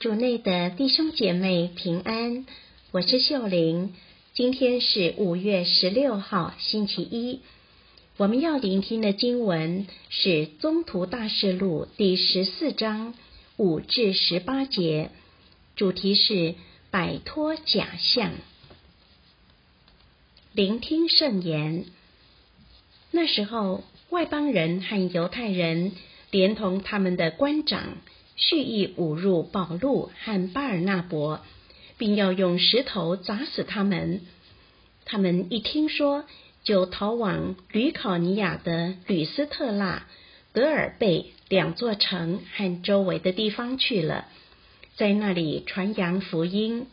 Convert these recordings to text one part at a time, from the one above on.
主内的弟兄姐妹平安，我是秀玲。今天是五月十六号，星期一。我们要聆听的经文是《宗徒大事录》第十四章五至十八节，主题是摆脱假象。聆听圣言。那时候，外邦人和犹太人连同他们的官长。蓄意侮辱保禄和巴尔纳伯，并要用石头砸死他们。他们一听说，就逃往吕考尼亚的吕斯特辣、德尔贝两座城和周围的地方去了，在那里传扬福音。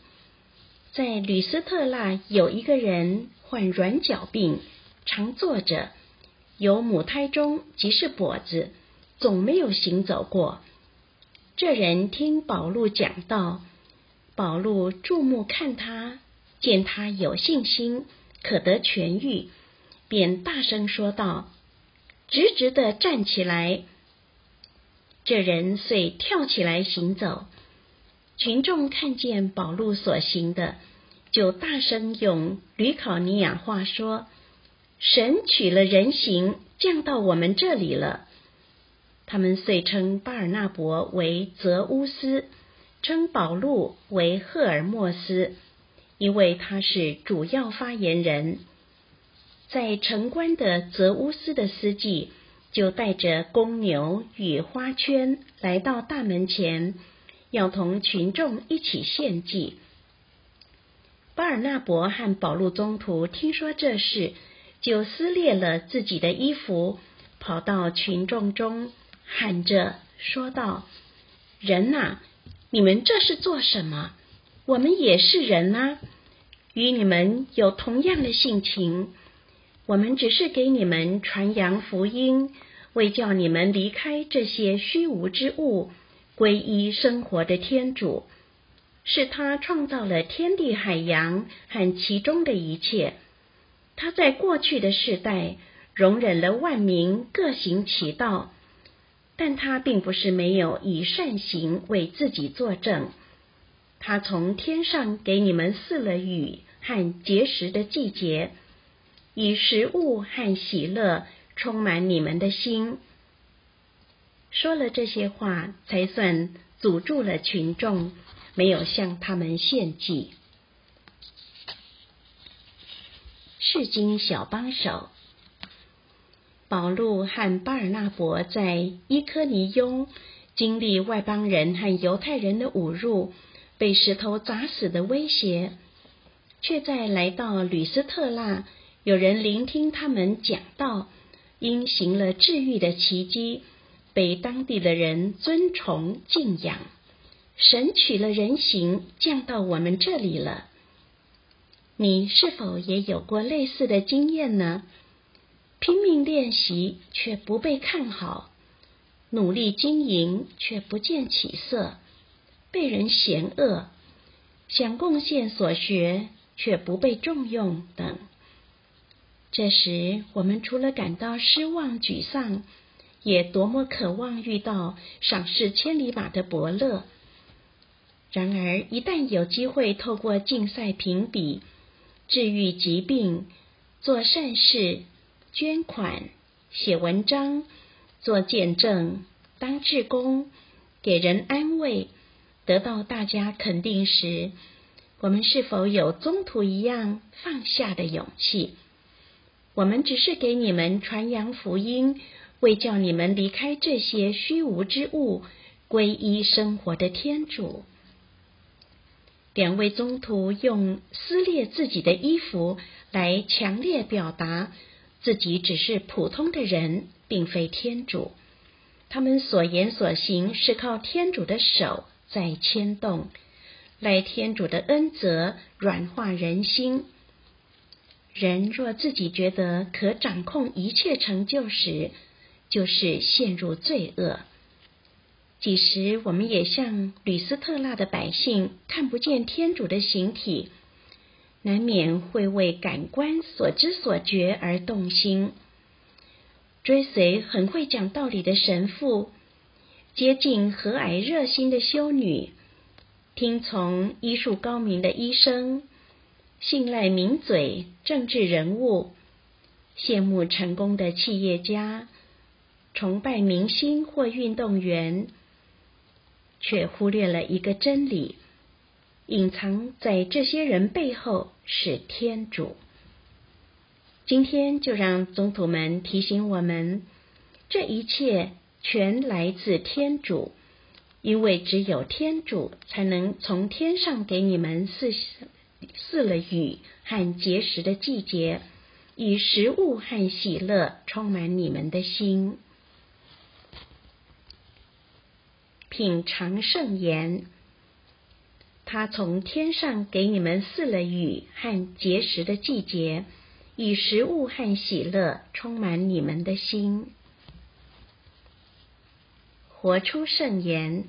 在吕斯特辣有一个人患软脚病，常坐着，有母胎中即是跛子，总没有行走过。这人听宝路讲道，宝路注目看他，见他有信心，可得痊愈，便大声说道：“直直地站起来。”这人遂跳起来行走。群众看见宝路所行的，就大声用吕考尼亚话说：“神取了人形，降到我们这里了。”他们遂称巴尔纳伯为泽乌斯，称保禄为赫尔墨斯，因为他是主要发言人。在城关的泽乌斯的司机就带着公牛与花圈来到大门前，要同群众一起献祭。巴尔纳伯和保禄宗徒听说这事，就撕裂了自己的衣服，跑到群众中。喊着说道：“人呐，你们这是做什么？我们也是人呐，与你们有同样的性情。我们只是给你们传扬福音，为叫你们离开这些虚无之物，皈依生活的天主。是他创造了天地海洋和其中的一切。他在过去的世代容忍了万民各行其道。”但他并不是没有以善行为自己作证。他从天上给你们赐了雨和结实的季节，以食物和喜乐充满你们的心。说了这些话，才算阻住了群众，没有向他们献祭。释经小帮手。保禄和巴尔纳伯在伊科尼雍经历外邦人和犹太人的侮辱，被石头砸死的威胁，却在来到吕斯特拉，有人聆听他们讲道，因行了治愈的奇迹，被当地的人尊崇敬仰。神取了人形，降到我们这里了。你是否也有过类似的经验呢？拼命练习却不被看好，努力经营却不见起色，被人嫌恶，想贡献所学却不被重用等。这时，我们除了感到失望沮丧，也多么渴望遇到赏识千里马的伯乐。然而，一旦有机会透过竞赛评比、治愈疾病、做善事，捐款、写文章、做见证、当志工、给人安慰，得到大家肯定时，我们是否有中途一样放下的勇气？我们只是给你们传扬福音，为叫你们离开这些虚无之物，皈依生活的天主。两位宗徒用撕裂自己的衣服来强烈表达。自己只是普通的人，并非天主。他们所言所行是靠天主的手在牵动，赖天主的恩泽软化人心。人若自己觉得可掌控一切成就时，就是陷入罪恶。几时我们也像吕斯特辣的百姓，看不见天主的形体。难免会为感官所知所觉而动心，追随很会讲道理的神父，接近和蔼热心的修女，听从医术高明的医生，信赖名嘴、政治人物，羡慕成功的企业家，崇拜明星或运动员，却忽略了一个真理：隐藏在这些人背后是天主。今天就让宗徒们提醒我们，这一切全来自天主，因为只有天主才能从天上给你们赐赐了雨和结实的季节，以食物和喜乐充满你们的心。品尝圣言，他从天上给你们赐了雨和结实的季节。以食物和喜乐充满你们的心，活出圣言。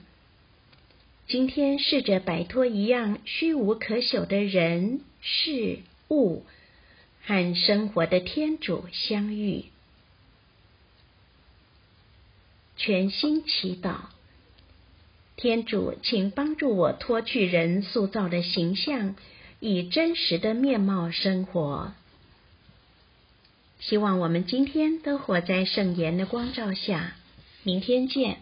今天试着摆脱一样虚无可朽的人事物，和生活的天主相遇。全心祈祷，天主，请帮助我脱去人塑造的形象，以真实的面貌生活。希望我们今天都活在圣言的光照下。明天见。